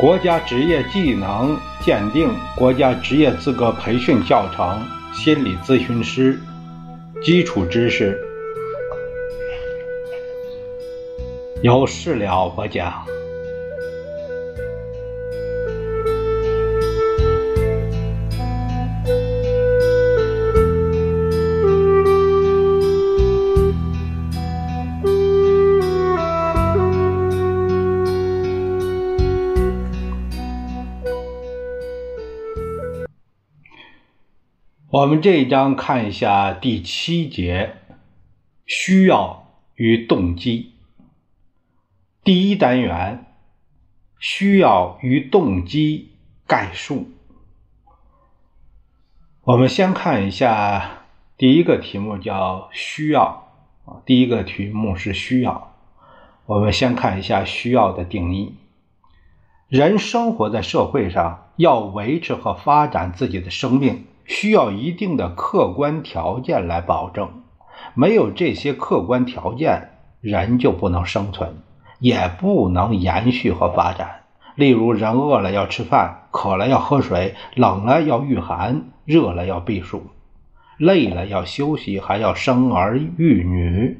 国家职业技能鉴定、国家职业资格培训教程、心理咨询师基础知识，有事了我讲。我们这一章看一下第七节，需要与动机。第一单元，需要与动机概述。我们先看一下第一个题目，叫需要啊。第一个题目是需要。我们先看一下需要的定义。人生活在社会上，要维持和发展自己的生命。需要一定的客观条件来保证，没有这些客观条件，人就不能生存，也不能延续和发展。例如，人饿了要吃饭，渴了要喝水，冷了要御寒，热了要避暑，累了要休息，还要生儿育女。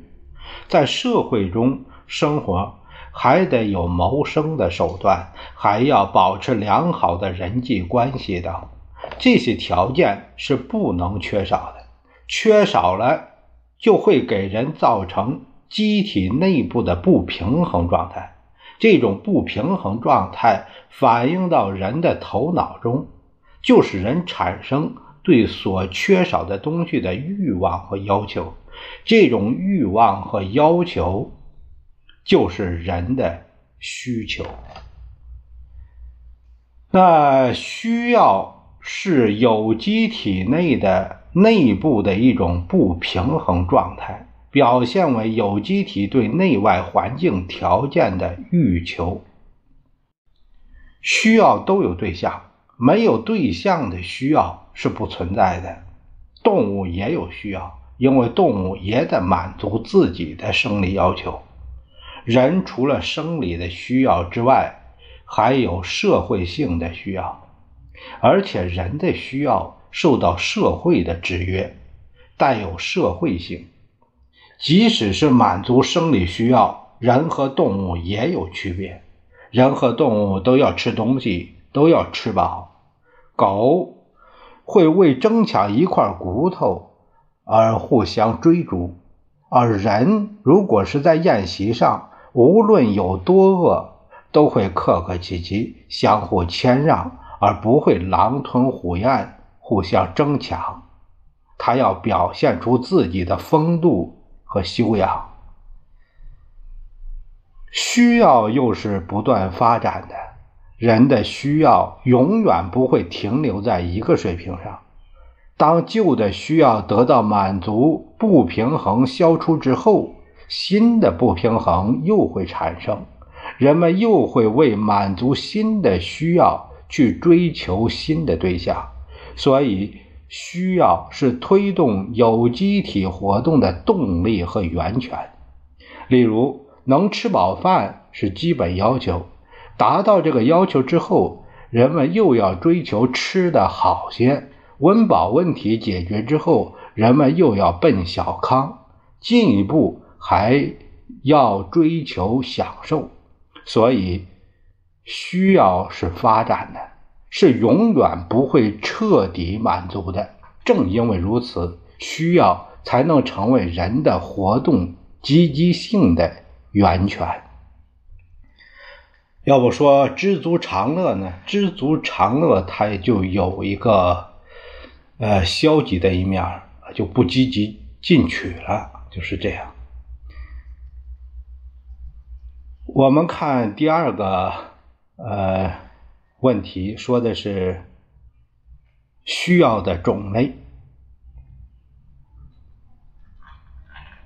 在社会中生活，还得有谋生的手段，还要保持良好的人际关系等。这些条件是不能缺少的，缺少了就会给人造成机体内部的不平衡状态。这种不平衡状态反映到人的头脑中，就使人产生对所缺少的东西的欲望和要求。这种欲望和要求就是人的需求。那需要。是有机体内的内部的一种不平衡状态，表现为有机体对内外环境条件的欲求。需要都有对象，没有对象的需要是不存在的。动物也有需要，因为动物也得满足自己的生理要求。人除了生理的需要之外，还有社会性的需要。而且人的需要受到社会的制约，带有社会性。即使是满足生理需要，人和动物也有区别。人和动物都要吃东西，都要吃饱。狗会为争抢一块骨头而互相追逐，而人如果是在宴席上，无论有多饿，都会客客气气，相互谦让。而不会狼吞虎咽、互相争抢，他要表现出自己的风度和修养。需要又是不断发展的，人的需要永远不会停留在一个水平上。当旧的需要得到满足，不平衡消除之后，新的不平衡又会产生，人们又会为满足新的需要。去追求新的对象，所以需要是推动有机体活动的动力和源泉。例如，能吃饱饭是基本要求，达到这个要求之后，人们又要追求吃的好些。温饱问题解决之后，人们又要奔小康，进一步还要追求享受。所以。需要是发展的，是永远不会彻底满足的。正因为如此，需要才能成为人的活动积极性的源泉。要不说知足常乐呢？知足常乐，它也就有一个呃消极的一面，就不积极进取了，就是这样。我们看第二个。呃，问题说的是需要的种类，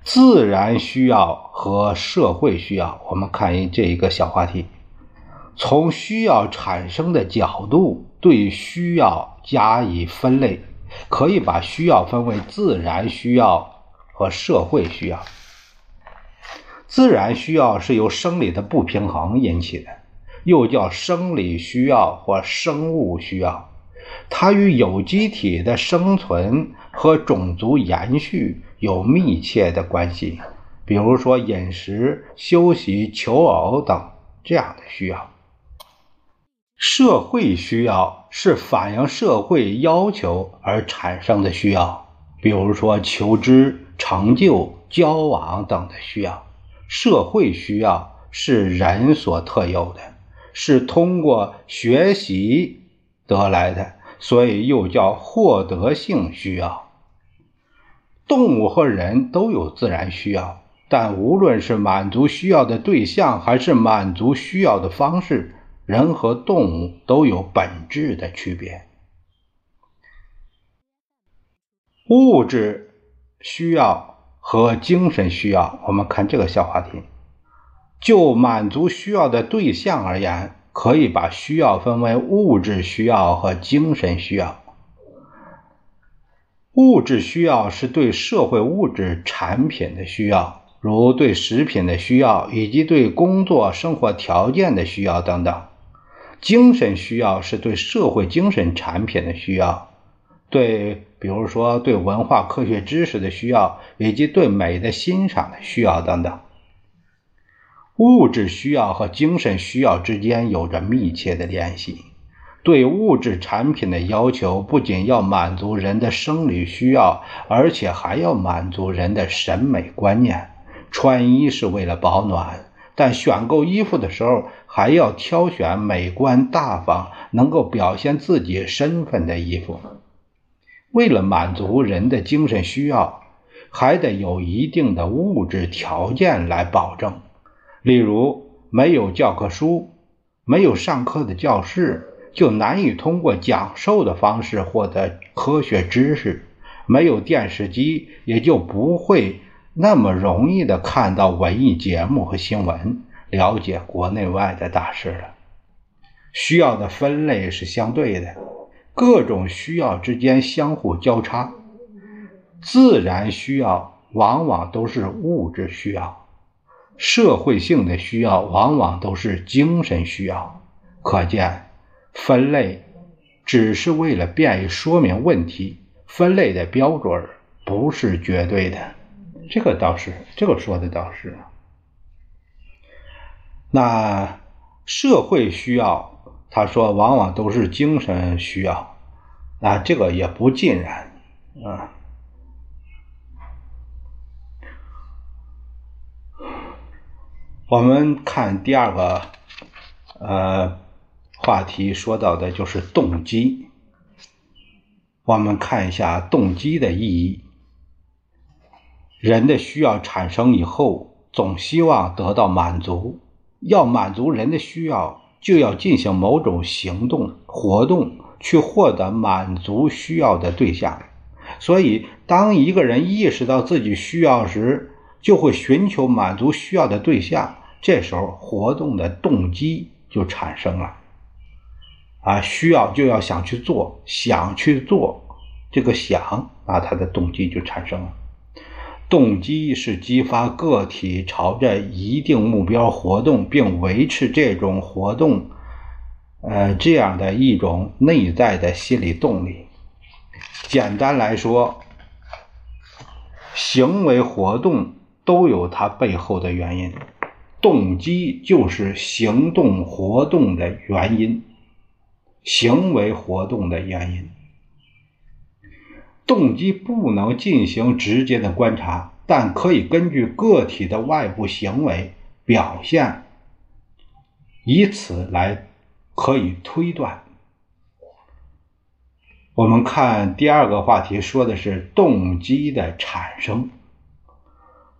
自然需要和社会需要。我们看一这一个小话题，从需要产生的角度对需要加以分类，可以把需要分为自然需要和社会需要。自然需要是由生理的不平衡引起的。又叫生理需要或生物需要，它与有机体的生存和种族延续有密切的关系。比如说饮食、休息、求偶等这样的需要。社会需要是反映社会要求而产生的需要，比如说求知、成就、交往等的需要。社会需要是人所特有的，是通过学习得来的，所以又叫获得性需要。动物和人都有自然需要，但无论是满足需要的对象，还是满足需要的方式，人和动物都有本质的区别。物质需要。和精神需要，我们看这个小话题。就满足需要的对象而言，可以把需要分为物质需要和精神需要。物质需要是对社会物质产品的需要，如对食品的需要，以及对工作生活条件的需要等等。精神需要是对社会精神产品的需要。对，比如说对文化科学知识的需要，以及对美的欣赏的需要等等。物质需要和精神需要之间有着密切的联系。对物质产品的要求不仅要满足人的生理需要，而且还要满足人的审美观念。穿衣是为了保暖，但选购衣服的时候还要挑选美观大方、能够表现自己身份的衣服。为了满足人的精神需要，还得有一定的物质条件来保证。例如，没有教科书，没有上课的教室，就难以通过讲授的方式获得科学知识；没有电视机，也就不会那么容易的看到文艺节目和新闻，了解国内外的大事了。需要的分类是相对的。各种需要之间相互交叉，自然需要往往都是物质需要，社会性的需要往往都是精神需要。可见，分类只是为了便于说明问题，分类的标准不是绝对的。这个倒是，这个说的倒是。那社会需要。他说：“往往都是精神需要，啊，这个也不尽然，啊。我们看第二个，呃，话题说到的就是动机。我们看一下动机的意义。人的需要产生以后，总希望得到满足，要满足人的需要。”就要进行某种行动活动去获得满足需要的对象，所以当一个人意识到自己需要时，就会寻求满足需要的对象，这时候活动的动机就产生了。啊，需要就要想去做，想去做，这个想啊，他的动机就产生了。动机是激发个体朝着一定目标活动，并维持这种活动，呃，这样的一种内在的心理动力。简单来说，行为活动都有它背后的原因，动机就是行动活动的原因，行为活动的原因。动机不能进行直接的观察，但可以根据个体的外部行为表现，以此来可以推断。我们看第二个话题，说的是动机的产生。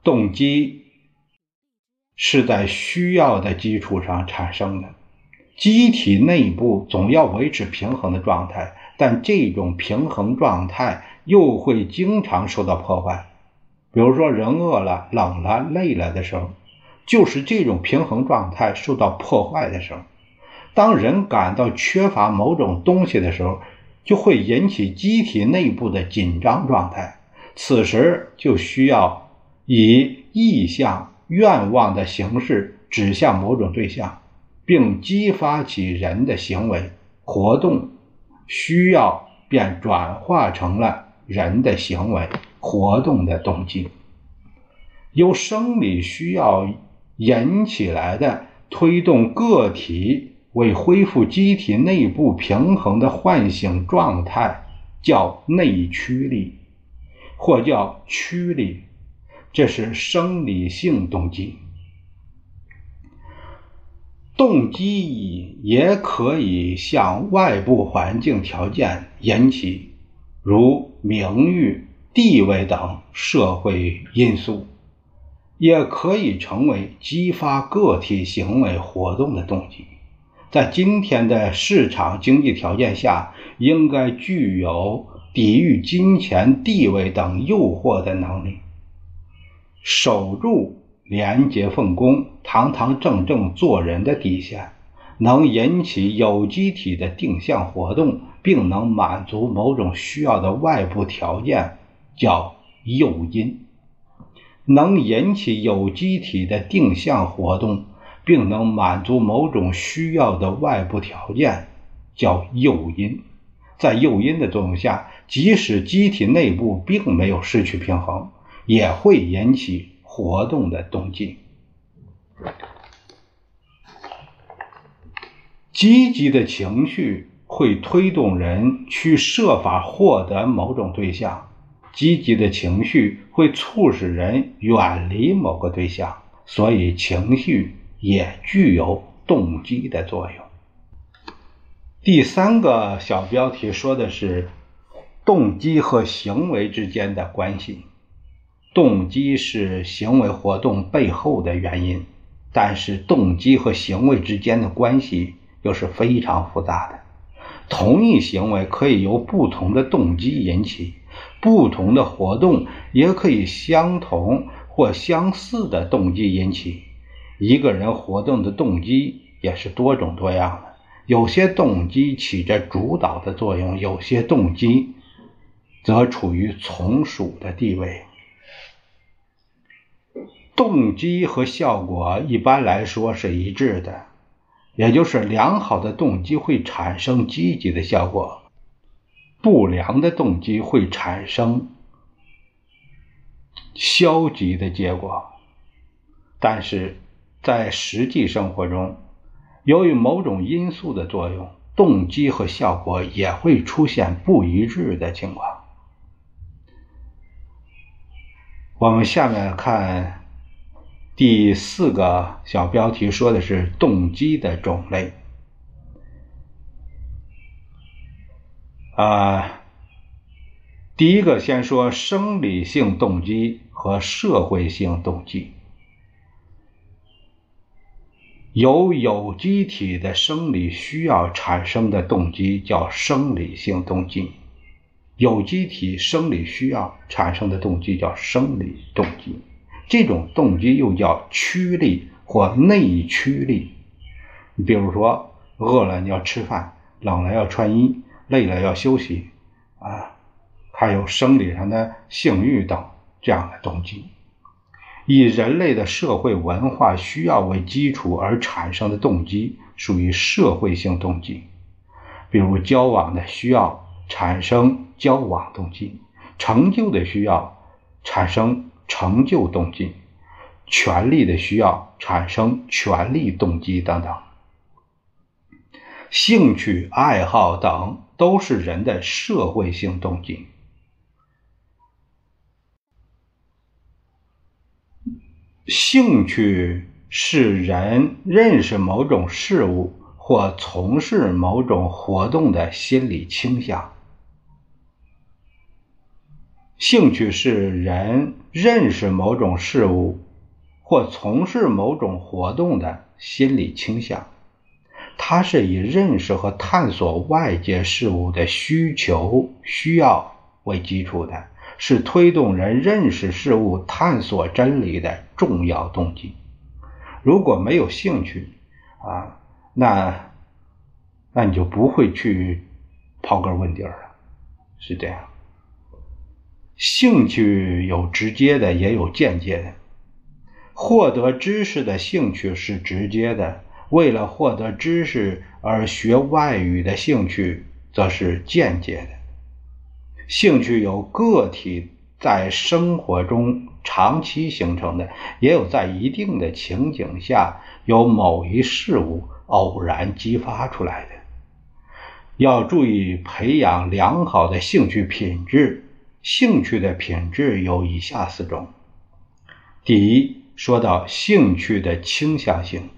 动机是在需要的基础上产生的，机体内部总要维持平衡的状态，但这种平衡状态。又会经常受到破坏，比如说人饿了、冷了、累了的时候，就是这种平衡状态受到破坏的时候。当人感到缺乏某种东西的时候，就会引起机体内部的紧张状态，此时就需要以意向、愿望的形式指向某种对象，并激发起人的行为活动，需要便转化成了人的行为活动的动机。由生理需要引起来的推动个体为恢复机体内部平衡的唤醒状态，叫内驱力，或叫驱力，这是生理性动机。动机也可以向外部环境条件引起，如名誉、地位等社会因素。也可以成为激发个体行为活动的动机。在今天的市场经济条件下，应该具有抵御金钱、地位等诱惑的能力，守住廉洁奉公、堂堂正正做人的底线，能引起有机体的定向活动，并能满足某种需要的外部条件，叫诱因。能引起有机体的定向活动，并能满足某种需要的外部条件，叫诱因。在诱因的作用下，即使机体内部并没有失去平衡，也会引起活动的动机。积极的情绪会推动人去设法获得某种对象。积极的情绪会促使人远离某个对象，所以情绪也具有动机的作用。第三个小标题说的是动机和行为之间的关系。动机是行为活动背后的原因，但是动机和行为之间的关系又是非常复杂的。同一行为可以由不同的动机引起。不同的活动也可以相同或相似的动机引起。一个人活动的动机也是多种多样的，有些动机起着主导的作用，有些动机则处于从属的地位。动机和效果一般来说是一致的，也就是良好的动机会产生积极的效果。不良的动机会产生消极的结果，但是在实际生活中，由于某种因素的作用，动机和效果也会出现不一致的情况。我们下面看第四个小标题，说的是动机的种类。啊，第一个先说生理性动机和社会性动机。由有机体的生理需要产生的动机叫生理性动机，有机体生理需要产生的动机叫生理动机。这种动机又叫驱力或内驱力。你比如说，饿了你要吃饭，冷了要穿衣。累了要休息，啊，还有生理上的性欲等这样的动机，以人类的社会文化需要为基础而产生的动机属于社会性动机，比如交往的需要产生交往动机，成就的需要产生成就动机，权力的需要产生权力动机等等，兴趣爱好等。都是人的社会性动机。兴趣是人认识某种事物或从事某种活动的心理倾向。兴趣是人认识某种事物或从事某种活动的心理倾向。它是以认识和探索外界事物的需求、需要为基础的，是推动人认识事物、探索真理的重要动机。如果没有兴趣，啊，那那你就不会去刨根问底了，是这样。兴趣有直接的，也有间接的。获得知识的兴趣是直接的。为了获得知识而学外语的兴趣，则是间接的。兴趣有个体在生活中长期形成的，也有在一定的情景下由某一事物偶然激发出来的。要注意培养良好的兴趣品质。兴趣的品质有以下四种：第一，说到兴趣的倾向性，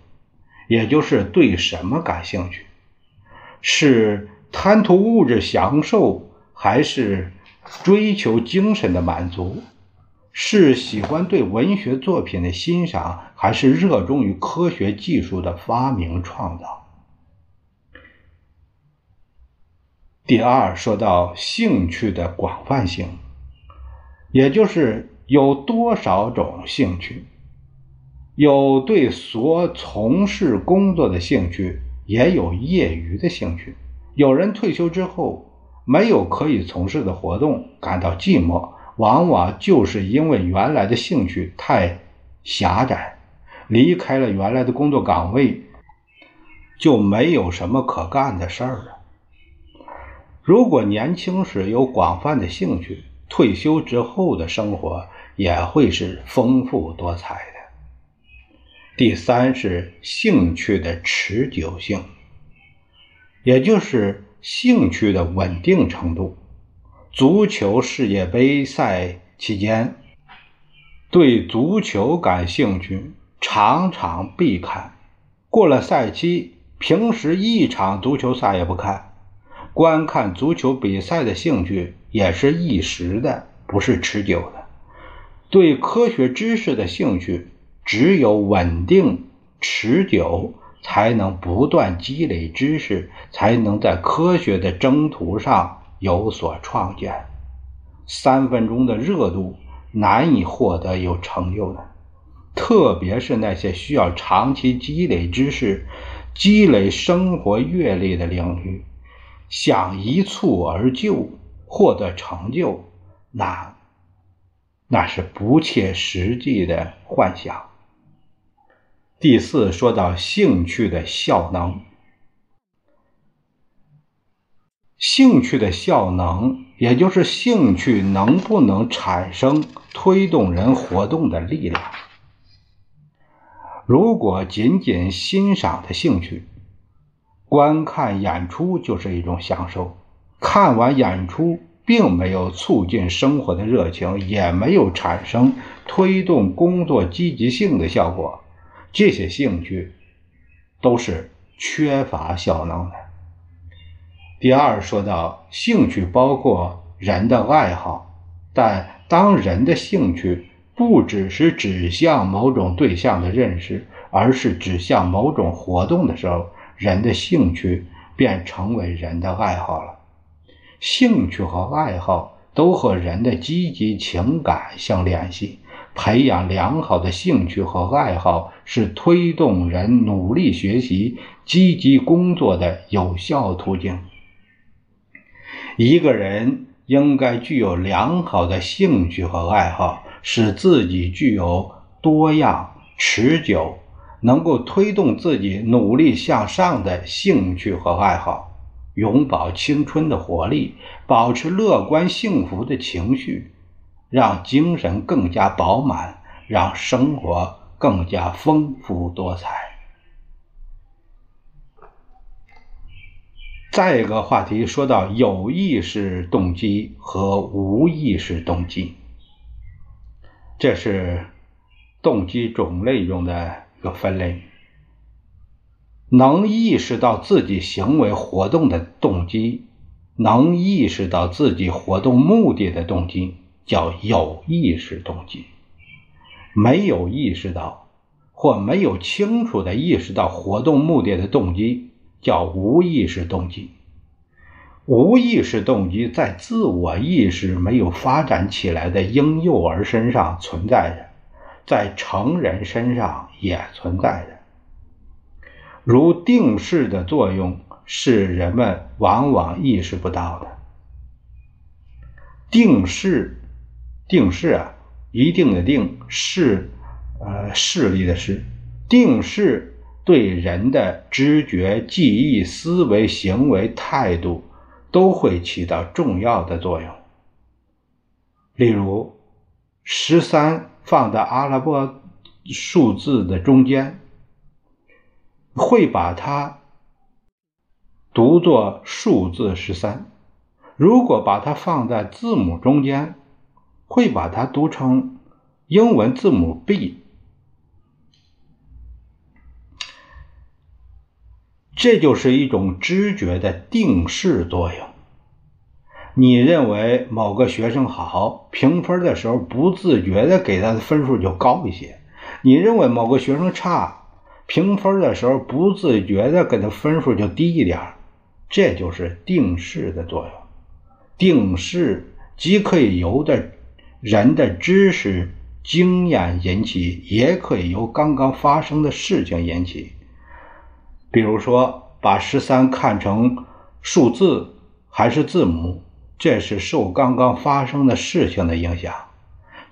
也就是对什么感兴趣，是贪图物质享受，还是追求精神的满足？是喜欢对文学作品的欣赏，还是热衷于科学技术的发明创造？第二，说到兴趣的广泛性，也就是有多少种兴趣，有对所从事工作的兴趣，也有业余的兴趣。有人退休之后没有可以从事的活动，感到寂寞，往往就是因为原来的兴趣太狭窄，离开了原来的工作岗位，就没有什么可干的事儿了。如果年轻时有广泛的兴趣，退休之后的生活也会是丰富多彩的。第三是兴趣的持久性，也就是兴趣的稳定程度。足球世界杯赛期间，对足球感兴趣，场场必看；过了赛期，平时一场足球赛也不看。观看足球比赛的兴趣也是一时的，不是持久的。对科学知识的兴趣，只有稳定、持久，才能不断积累知识，才能在科学的征途上有所创建。三分钟的热度难以获得有成就的，特别是那些需要长期积累知识、积累生活阅历的领域。想一蹴而就获得成就，那那是不切实际的幻想。第四，说到兴趣的效能，兴趣的效能，也就是兴趣能不能产生推动人活动的力量。如果仅仅欣赏的兴趣，观看演出就是一种享受，看完演出并没有促进生活的热情，也没有产生推动工作积极性的效果。这些兴趣都是缺乏效能的。第二，说到兴趣包括人的爱好，但当人的兴趣不只是指向某种对象的认识，而是指向某种活动的时候。人的兴趣便成为人的爱好了。兴趣和爱好都和人的积极情感相联系。培养良好的兴趣和爱好是推动人努力学习、积极工作的有效途径。一个人应该具有良好的兴趣和爱好，使自己具有多样、持久。能够推动自己努力向上的兴趣和爱好，永葆青春的活力，保持乐观幸福的情绪，让精神更加饱满，让生活更加丰富多彩。再一个话题说到有意识动机和无意识动机，这是动机种类中的。一个分类，能意识到自己行为活动的动机，能意识到自己活动目的的动机，叫有意识动机；没有意识到或没有清楚的意识到活动目的的动机，叫无意识动机。无意识动机在自我意识没有发展起来的婴幼儿身上存在着。在成人身上也存在的，如定式的作用是人们往往意识不到的。定式，定势啊，一定的定，势，呃，势力的势，定势对人的知觉、记忆、思维、行为、态度都会起到重要的作用。例如，十三放在阿拉伯数字的中间，会把它读作数字十三；如果把它放在字母中间，会把它读成英文字母 B。这就是一种知觉的定势作用。你认为某个学生好，评分的时候不自觉的给他的分数就高一些；你认为某个学生差，评分的时候不自觉的给他分数就低一点。这就是定势的作用。定势既可以由的人的知识经验引起，也可以由刚刚发生的事情引起。比如说，把十三看成数字还是字母，这是受刚刚发生的事情的影响。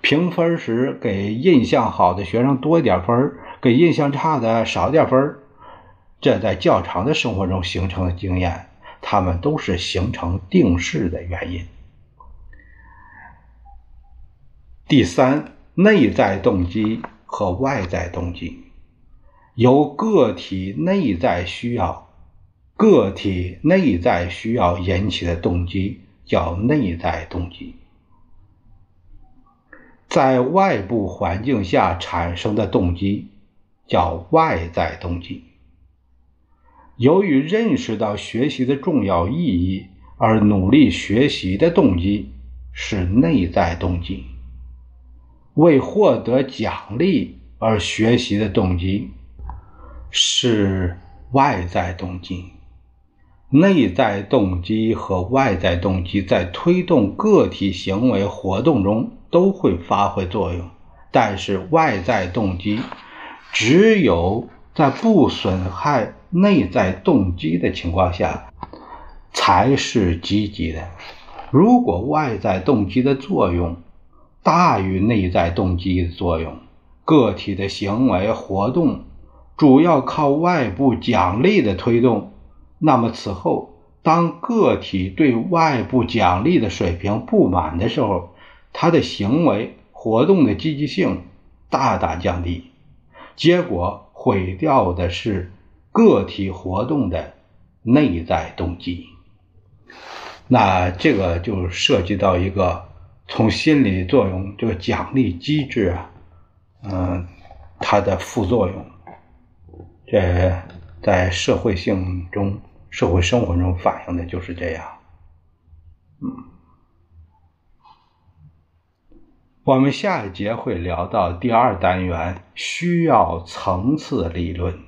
评分时给印象好的学生多一点分，给印象差的少点分，这在较长的生活中形成的经验，他们都是形成定势的原因。第三，内在动机和外在动机。由个体内在需要、个体内在需要引起的动机叫内在动机，在外部环境下产生的动机叫外在动机。由于认识到学习的重要意义而努力学习的动机是内在动机，为获得奖励而学习的动机。是外在动机，内在动机和外在动机在推动个体行为活动中都会发挥作用，但是外在动机只有在不损害内在动机的情况下才是积极的。如果外在动机的作用大于内在动机的作用，个体的行为活动。主要靠外部奖励的推动，那么此后，当个体对外部奖励的水平不满的时候，他的行为活动的积极性大大降低，结果毁掉的是个体活动的内在动机。那这个就涉及到一个从心理作用这个奖励机制啊，嗯，它的副作用。这在社会性中、社会生活中反映的就是这样，嗯，我们下一节会聊到第二单元需要层次理论。